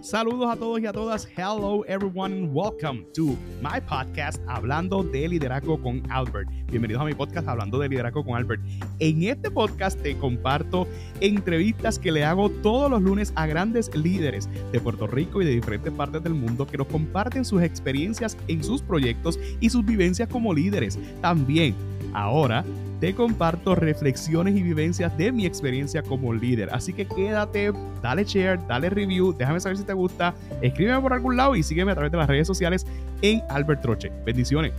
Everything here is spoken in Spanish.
Saludos a todos y a todas. Hello everyone and welcome to my podcast Hablando de Liderazgo con Albert. Bienvenidos a mi podcast Hablando de Liderazgo con Albert. En este podcast te comparto entrevistas que le hago todos los lunes a grandes líderes de Puerto Rico y de diferentes partes del mundo que nos comparten sus experiencias en sus proyectos y sus vivencias como líderes. También ahora te comparto reflexiones y vivencias de mi experiencia como líder. Así que quédate, dale share, dale review, déjame saber si te gusta, escríbeme por algún lado y sígueme a través de las redes sociales en Albert Troche. Bendiciones.